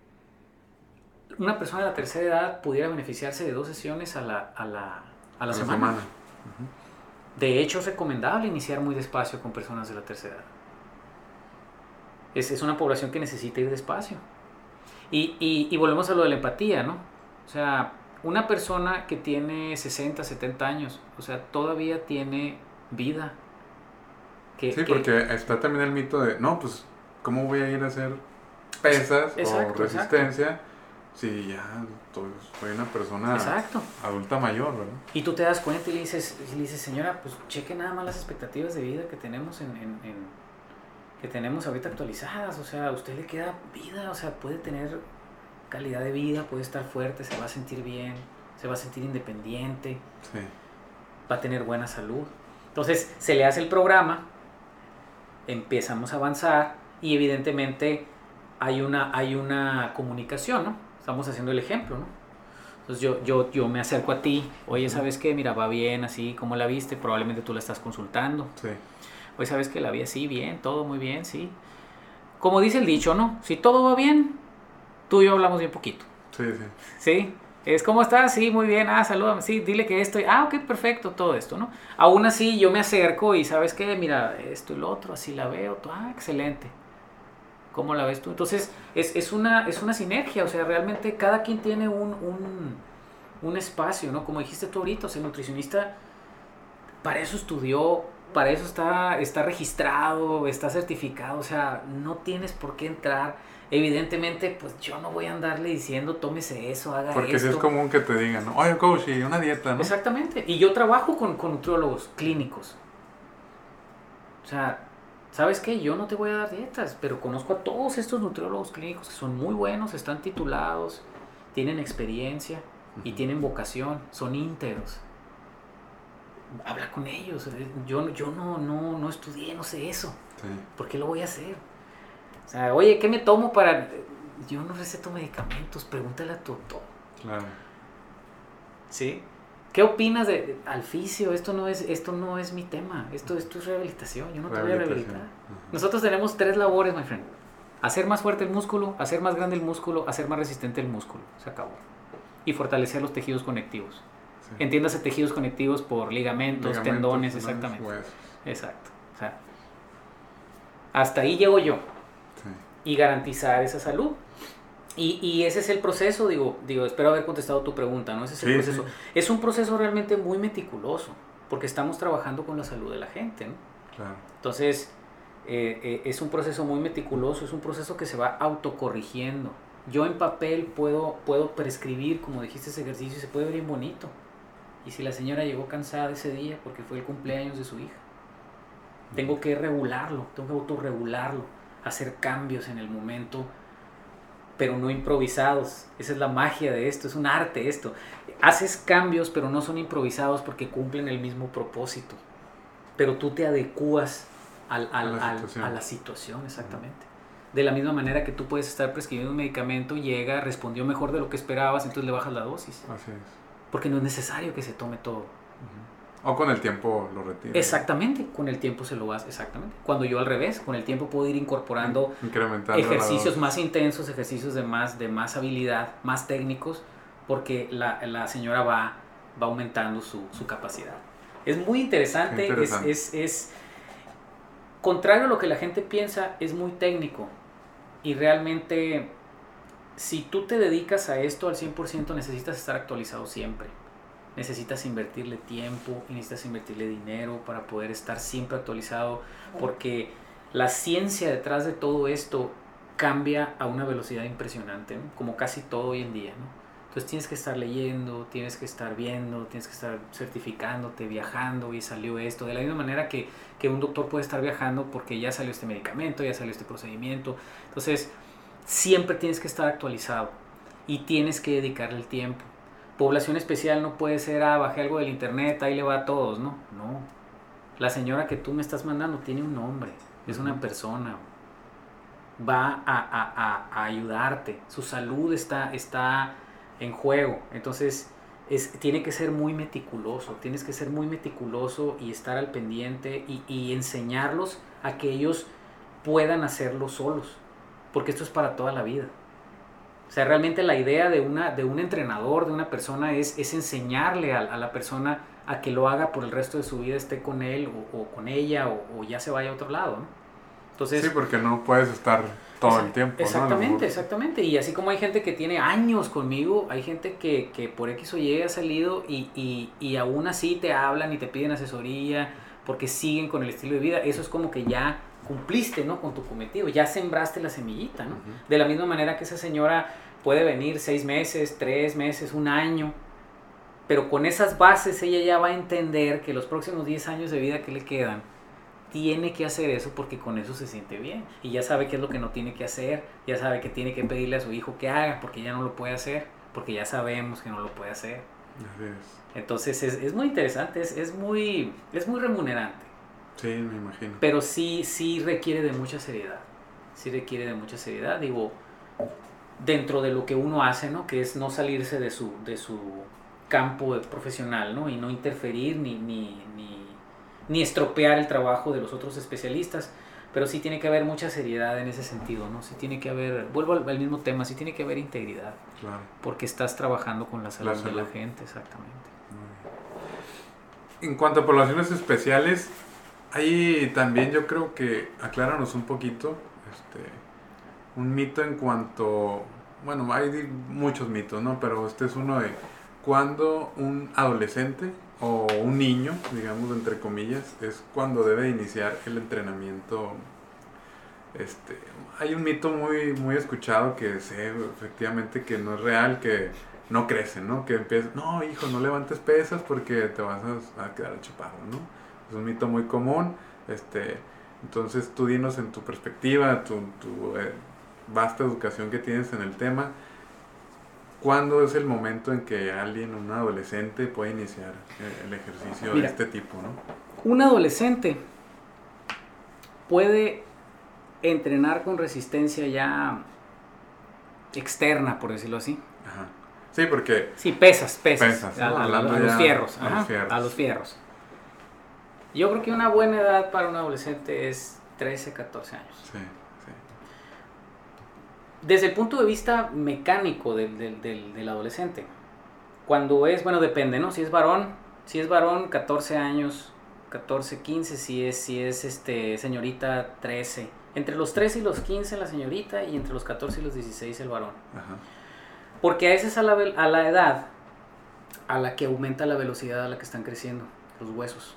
Una persona de la tercera edad pudiera beneficiarse de dos sesiones a la, a la, a la A semana. De hecho, es recomendable iniciar muy despacio con personas de la tercera edad. Es, es una población que necesita ir despacio. Y, y, y volvemos a lo de la empatía, ¿no? O sea, una persona que tiene 60, 70 años, o sea, todavía tiene vida. Que, Sí, que- porque está también el mito de, no, pues, ¿cómo voy a ir a hacer pesas Exacto, o resistencia si ya soy una persona Exacto. adulta mayor, ¿verdad? Y tú te das cuenta y le dices, y le dices, señora, pues cheque nada más las expectativas de vida que tenemos en, en- en- que tenemos ahorita actualizadas. O sea, a usted le queda vida, o sea, puede tener calidad de vida, puede estar fuerte, se va a sentir bien, se va a sentir independiente, Sí. va a tener buena salud. Entonces, se le hace el programa, empezamos a avanzar y evidentemente hay una, hay una comunicación, ¿no? Estamos haciendo el ejemplo, ¿no? Entonces yo, yo, yo me acerco a ti, oye, ¿sabes qué? Mira, va bien, así, ¿cómo la viste? Probablemente tú la estás consultando. Sí. Oye, ¿sabes que la vi así? Bien, todo muy bien, sí. Como dice el dicho, ¿no? Si todo va bien, tú y yo hablamos bien poquito. Sí, sí. ¿Sí? Es ¿cómo estás? Sí, muy bien. Ah, salúdame. Sí, dile que esto. Ah, ok, perfecto, todo esto, ¿no? Aún así, yo me acerco y ¿sabes qué? Mira, esto y lo otro, así la veo. Ah, excelente. ¿Cómo la ves tú? Entonces, es, es una, es una sinergia. O sea, realmente cada quien tiene un, un, un espacio, ¿no? Como dijiste tú ahorita, el nutricionista para eso estudió, para eso está, está registrado, está certificado. O sea, no tienes por qué entrar. Evidentemente, pues yo no voy a andarle diciendo, tómese eso, haga Porque esto. sí es común que te digan, oye, coach, y una dieta, ¿no? Exactamente. Y yo trabajo con, con nutriólogos clínicos. O sea, ¿sabes qué? Yo no te voy a dar dietas, pero conozco a todos estos nutriólogos clínicos que son muy buenos, están titulados, tienen experiencia y tienen vocación, son íntegros. Habla con ellos. Yo, yo no, no, no estudié, no sé eso. Sí. ¿Por qué lo voy a hacer? O sea, oye, ¿qué me tomo para...? Yo no receto medicamentos, pregúntale a tu doctor. Claro. ¿Sí? ¿Qué opinas de, Alficio? Esto no es esto no es mi tema. Esto, esto es rehabilitación. Yo no te voy a rehabilitar. Ajá. Nosotros tenemos tres labores, my friend. Hacer más fuerte el músculo, hacer más grande el músculo, hacer más resistente el músculo. Se acabó. Y fortalecer los tejidos conectivos. Sí. Entiéndase tejidos conectivos por ligamentos, Ligamentos, tendones, tendones, exactamente. huesos. Exacto. O sea, hasta ahí llego yo. Y garantizar esa salud. Y, y ese es el proceso, digo, digo, espero haber contestado tu pregunta, ¿no? Ese es el Sí, proceso. sí. Es un proceso realmente muy meticuloso, porque estamos trabajando con la salud de la gente, ¿no? Claro. Entonces, eh, eh, es un proceso muy meticuloso, es un proceso que se va autocorrigiendo. Yo en papel puedo, puedo prescribir, como dijiste, ese ejercicio y se puede ver bien bonito. Y si la señora llegó cansada ese día porque fue el cumpleaños de su hija, tengo que regularlo, tengo que autorregularlo, hacer cambios en el momento, pero no improvisados. Esa es la magia de esto, es un arte esto. Haces cambios, pero no son improvisados porque cumplen el mismo propósito. Pero tú te adecuas al- al- A la al- situación. a la situación, exactamente. De la misma manera que tú puedes estar prescribiendo un medicamento, llega, respondió mejor de lo que esperabas, entonces le bajas la dosis. Así es. Porque no es necesario que se tome todo. O con el tiempo lo retiras. Exactamente, con el tiempo se lo vas, exactamente. Cuando yo al revés, con el tiempo puedo ir incorporando ejercicios más intensos, ejercicios de más, de más habilidad, más técnicos, porque la, la señora va, va aumentando su, su capacidad. Es muy interesante, es, es, es- contrario a lo que la gente piensa, es muy técnico. Y realmente, si tú te dedicas a esto al 100%, necesitas estar actualizado siempre. Necesitas invertirle tiempo y necesitas invertirle dinero para poder estar siempre actualizado, porque la ciencia detrás de todo esto cambia a una velocidad impresionante, ¿no? como casi todo hoy en día. ¿no? Entonces tienes que estar leyendo, tienes que estar viendo, tienes que estar certificándote, viajando y salió esto. De la misma manera que, que un doctor puede estar viajando porque ya salió este medicamento, ya salió este procedimiento. Entonces siempre tienes que estar actualizado y tienes que dedicarle el tiempo. Población especial no puede ser, ah, bajé algo del internet, ahí le va a todos, no, no. La señora que tú me estás mandando tiene un nombre, es una persona, va a, a- a- a ayudarte, su salud está, está en juego, entonces es, tiene que ser muy meticuloso, tienes que ser muy meticuloso y estar al pendiente y, y enseñarlos a que ellos puedan hacerlo solos, porque esto es para toda la vida. O sea, realmente la idea de, una, de un entrenador, de una persona, es, es enseñarle a, a la persona a que lo haga por el resto de su vida, esté con él o, o con ella o, o, ya se vaya a otro lado. ¿no? Entonces, sí, porque no puedes estar todo el tiempo. Exactamente, ¿no? exactamente. Y así como hay gente que tiene años conmigo, hay gente que, que por X o Y ha salido y, y, y aún así te hablan y te piden asesoría porque siguen con el estilo de vida. Eso es como que ya cumpliste, ¿no? Con tu cometido, ya sembraste la semillita, ¿no? Uh -huh. De la misma manera que esa señora puede venir seis meses, tres meses, un año, pero con esas bases ella ya va a entender que los próximos 10 años de vida que le quedan, tiene que hacer eso porque con eso se siente bien. Y ya sabe qué es lo que no tiene que hacer, ya sabe que tiene que pedirle a su hijo que haga porque ya no lo puede hacer, porque ya sabemos que no lo puede hacer. Entonces es, es, muy interesante, es, es, muy, es muy remunerante. Sí, me imagino. Pero sí, sí requiere de mucha seriedad. Sí requiere de mucha seriedad. Digo, dentro de lo que uno hace, ¿no? Que es no salirse de su, de su campo profesional, ¿no? Y no interferir ni, ni, ni, ni estropear el trabajo de los otros especialistas. Pero sí tiene que haber mucha seriedad en ese sentido, ¿no? Sí tiene que haber, vuelvo al, al mismo tema, sí tiene que haber integridad. Claro. Porque estás trabajando con la salud, La salud. de la gente, exactamente. En cuanto a poblaciones especiales, ahí también yo creo que acláranos un poquito este, un mito en cuanto, bueno, hay muchos mitos, ¿no? Pero este es uno de cuando un adolescente o un niño, digamos entre comillas, es cuando debe iniciar el entrenamiento. Este, hay un mito muy, muy escuchado que sé efectivamente que no es real, que no crecen, ¿no? Que empiezan, no, hijo, no levantes pesas porque te vas a, a quedar chaparro, ¿no? Es un mito muy común. Este, entonces tú dinos en tu perspectiva, tu, tu eh, vasta educación que tienes en el tema, ¿cuándo es el momento en que alguien, un adolescente, puede iniciar el ejercicio Mira, de este tipo, ¿no? Un adolescente puede entrenar con resistencia ya externa, por decirlo así. Ajá. Sí, porque... Sí, pesas, pesas. Pesas, a, ¿no? a- a Hablando los fierros, a los fierros. a los fierros. Yo creo que una buena edad para un adolescente es 13, 14 años. Sí, sí. Desde el punto de vista mecánico del, del- del- del adolescente, cuando es, bueno, depende, ¿no? Si es varón, si es varón, 14 años, 14, 15, si es, si es este, señorita, 13. Entre los 13 y los 15 la señorita y entre los 14 y los 16 el varón. Ajá. Porque a esa es a la, a la edad a la que aumenta la velocidad a la que están creciendo los huesos.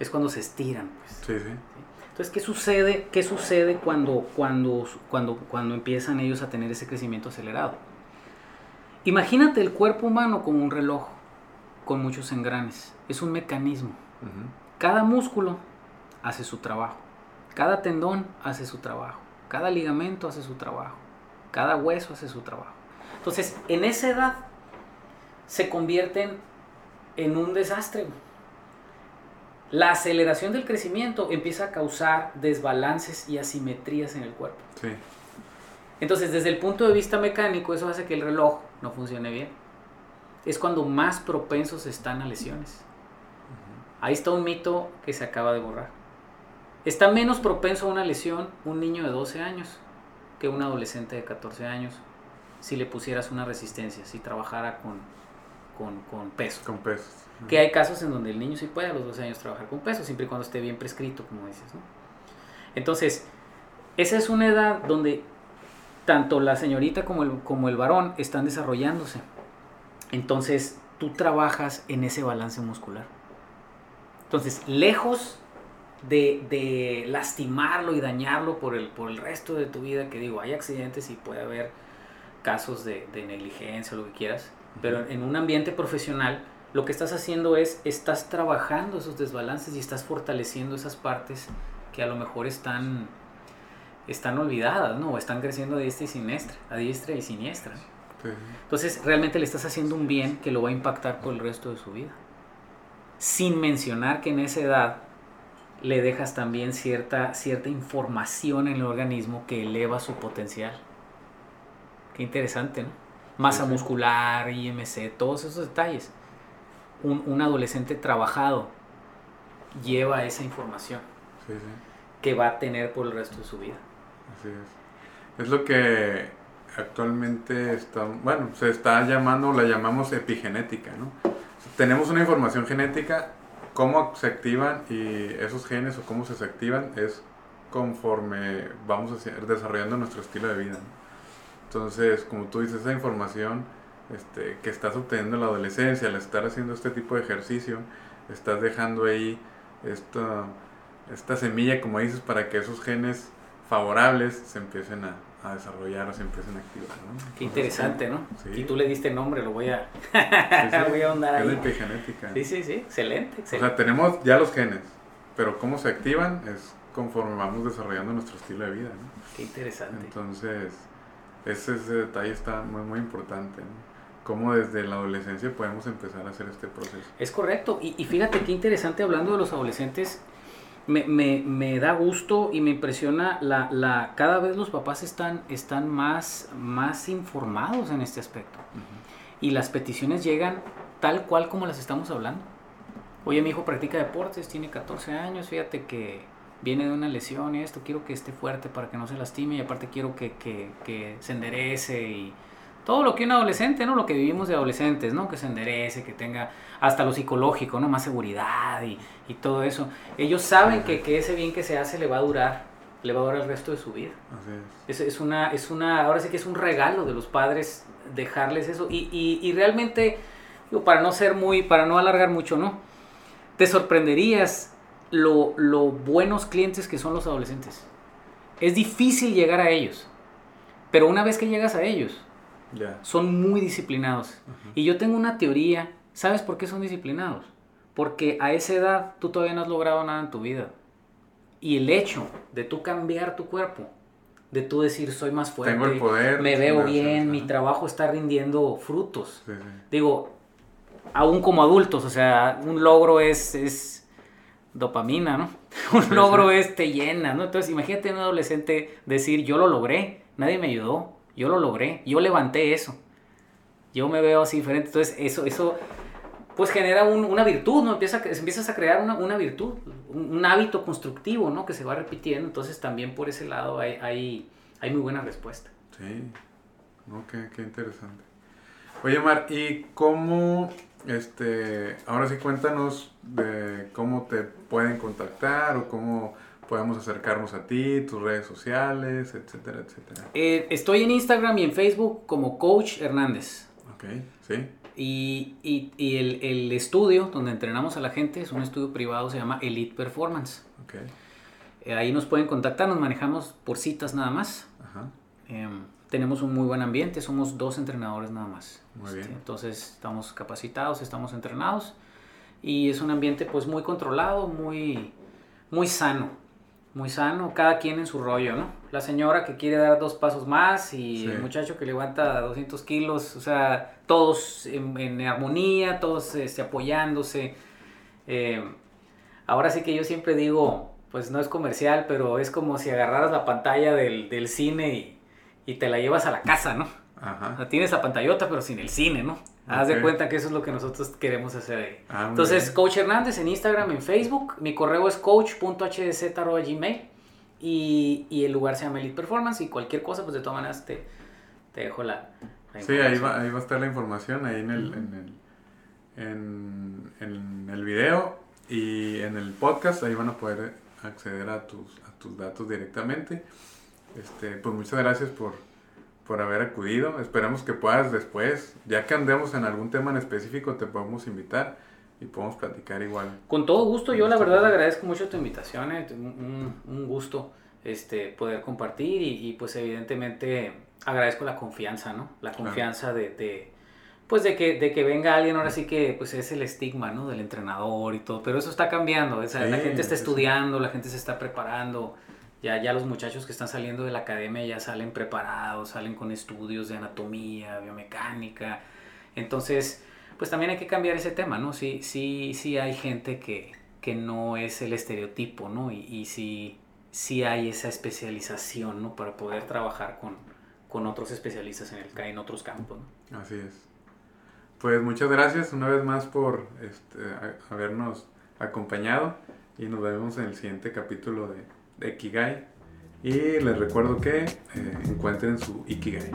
Es cuando se estiran, pues. Sí, sí. Entonces, ¿qué sucede, qué sucede cuando, cuando, cuando, cuando empiezan ellos a tener ese crecimiento acelerado? Imagínate el cuerpo humano como un reloj con muchos engranes. Es un mecanismo. Cada músculo hace su trabajo. Cada tendón hace su trabajo. Cada ligamento hace su trabajo. Cada hueso hace su trabajo. Entonces, en esa edad se convierten en un desastre. La aceleración del crecimiento empieza a causar desbalances y asimetrías en el cuerpo. Sí. Entonces, desde el punto de vista mecánico, eso hace que el reloj no funcione bien. Es cuando más propensos están a lesiones. Ahí está un mito que se acaba de borrar. Está menos propenso a una lesión un niño de 12 años que un adolescente de 14 años si le pusieras una resistencia, si trabajara con, con, con peso. Con pesos. Que hay casos en donde el niño sí puede a los 12 años trabajar con peso, siempre y cuando esté bien prescrito, como dices. ¿no? Entonces, esa es una edad donde tanto la señorita como el, como el varón están desarrollándose. Entonces, tú trabajas en ese balance muscular. Entonces, lejos de, de lastimarlo y dañarlo por el, por el resto de tu vida, que digo, hay accidentes y puede haber casos de, de negligencia o lo que quieras, pero en un ambiente profesional, lo que estás haciendo es, estás trabajando esos desbalances y estás fortaleciendo esas partes que a lo mejor están, están olvidadas, ¿no? O están creciendo a diestra y siniestra, a diestra y siniestra. Sí. Entonces, realmente le estás haciendo un bien que lo va a impactar por el resto de su vida. Sin mencionar que en esa edad le dejas también cierta, cierta información en el organismo que eleva su potencial. Qué interesante, ¿no? Masa Sí, muscular, IMC, todos esos detalles. Un, un adolescente trabajado lleva esa información Sí, sí. que va a tener por el resto de su vida. Así es. Es lo que actualmente está, bueno, se está llamando, la llamamos epigenética, ¿no? Tenemos una información genética, cómo se activan y esos genes o cómo se activan es conforme vamos a desarrollando nuestro estilo de vida. ¿no? Entonces, como tú dices, esa información este, que estás obteniendo en la adolescencia, al estar haciendo este tipo de ejercicio, estás dejando ahí esta, esta semilla, como dices, para que esos genes favorables se empiecen a, a desarrollar o se empiecen a activar. ¿no? Qué interesante, ¿no? Sí. Y tú le diste nombre, lo voy a, Sí, sí, voy a ahondar es la ahí. epigenética. Sí, sí, sí, excelente, O excelente. sea, tenemos ya los genes, pero cómo se activan es conforme vamos desarrollando nuestro estilo de vida. ¿no? Qué interesante. Entonces, ese, ese detalle está muy, muy importante. ¿no? Cómo desde la adolescencia podemos empezar a hacer este proceso. Es correcto. Y, y fíjate qué interesante hablando de los adolescentes. Me, me- me da gusto y me impresiona la, la cada vez los papás están, están más, más informados en este aspecto. Y las peticiones llegan tal cual como las estamos hablando. Oye, mi hijo practica deportes, tiene 14 años, fíjate que viene de una lesión y esto, quiero que esté fuerte para que no se lastime y aparte quiero que, que- que se enderece y todo lo que un adolescente, ¿no? Lo que vivimos de adolescentes, ¿no? Que se enderece, que tenga hasta lo psicológico, ¿no? Más seguridad y, y todo eso. Ellos saben que, que ese bien que se hace le va a durar, le va a durar el resto de su vida. Es. Es, es una, es una, ahora sí que es un regalo de los padres dejarles eso. Y, y, y realmente, digo, para no ser muy, para no alargar mucho, ¿no? Te sorprenderías lo, lo buenos clientes que son los adolescentes. Es difícil llegar a ellos. Pero una vez que llegas a ellos, son muy disciplinados. Y yo tengo una teoría. ¿Sabes por qué son disciplinados? Porque a esa edad tú todavía no has logrado nada en tu vida. Y el hecho de tú cambiar tu cuerpo, de tú decir soy más fuerte, Tengo el poder me veo bien, mi trabajo está rindiendo frutos. Sí, sí. Digo, aún como adultos, o sea, un logro es, es dopamina, ¿no? Un Sí, logro sí. es te llena, ¿no? Entonces, imagínate un adolescente decir, yo lo logré, nadie me ayudó, yo lo logré, yo levanté eso. Yo me veo así diferente. Entonces, eso, eso pues genera un- una virtud, ¿no? Empieza, empiezas a crear una, una virtud, un, un hábito constructivo, ¿no? Que se va repitiendo. Entonces, también por ese lado hay, hay, hay muy buena respuesta. Sí, no, qué, qué interesante. Oye, Mar, ¿y cómo, este, ahora sí cuéntanos de cómo te pueden contactar o cómo podemos acercarnos a ti, tus redes sociales, etcétera, etcétera? Eh, estoy en Instagram y en Facebook como Coach Hernández. Ok, sí, Y, y- y el, el estudio donde entrenamos a la gente es un estudio privado, se llama Elite Performance. ok, Eh, ahí nos pueden contactar, nos manejamos por citas nada más. ajá, Em, tenemos un muy buen ambiente, somos dos entrenadores nada más. Muy Este. Entonces estamos capacitados, estamos entrenados y es un ambiente pues muy controlado, muy, muy sano. Muy sano, cada quien en su rollo, ¿no? La señora que quiere dar dos pasos más y Sí. el muchacho que levanta 200 kilos, o sea, todos en, en armonía, todos este, apoyándose. Eh, ahora sí que yo siempre digo, pues no es comercial, pero es como si agarraras la pantalla del, del cine y, y te la llevas a la casa, ¿no? O ajá. sea, tienes la pantallota, pero sin el cine, ¿no? Haz de cuenta que eso es lo que nosotros queremos hacer ahí. Ah, Entonces, bien. Coach Hernández en Instagram, en Facebook. Mi correo es coach.hdz.gmail. Y, y el lugar se llama Elite Performance. Y cualquier cosa, pues de todas maneras te, te dejo la. la Sí, ahí va, ahí va a estar la información, ahí en el, en el, en, en el video y en el podcast, ahí van a poder acceder a tus, a tus datos directamente. Este, pues muchas gracias por, por haber acudido. Esperamos que puedas después, ya que andemos en algún tema en específico, te podemos invitar y podemos platicar igual. Con todo gusto, yo la verdad agradezco mucho tu invitación, eh, un, un- gusto este, poder compartir y, y, pues evidentemente agradezco la confianza, ¿no? La Claro. confianza de, de, pues de que, de que venga alguien, ahora sí que pues es el estigma, ¿no? Del entrenador y todo, pero eso está cambiando, o sea, la gente está sí. estudiando, la gente se está preparando, ya, ya los muchachos que están saliendo de la academia ya salen preparados, salen con estudios de anatomía, biomecánica, entonces pues también hay que cambiar ese tema, ¿no? Sí, sí, sí hay gente que, que no es el estereotipo, ¿no? Y, y sí, sí hay esa especialización, ¿no? Para poder trabajar con, con otros especialistas en, el, en otros campos. Así es. Pues muchas gracias una vez más por este, habernos acompañado y nos vemos en el siguiente capítulo de, de Ikigai. Y les recuerdo que eh, encuentren su Ikigai.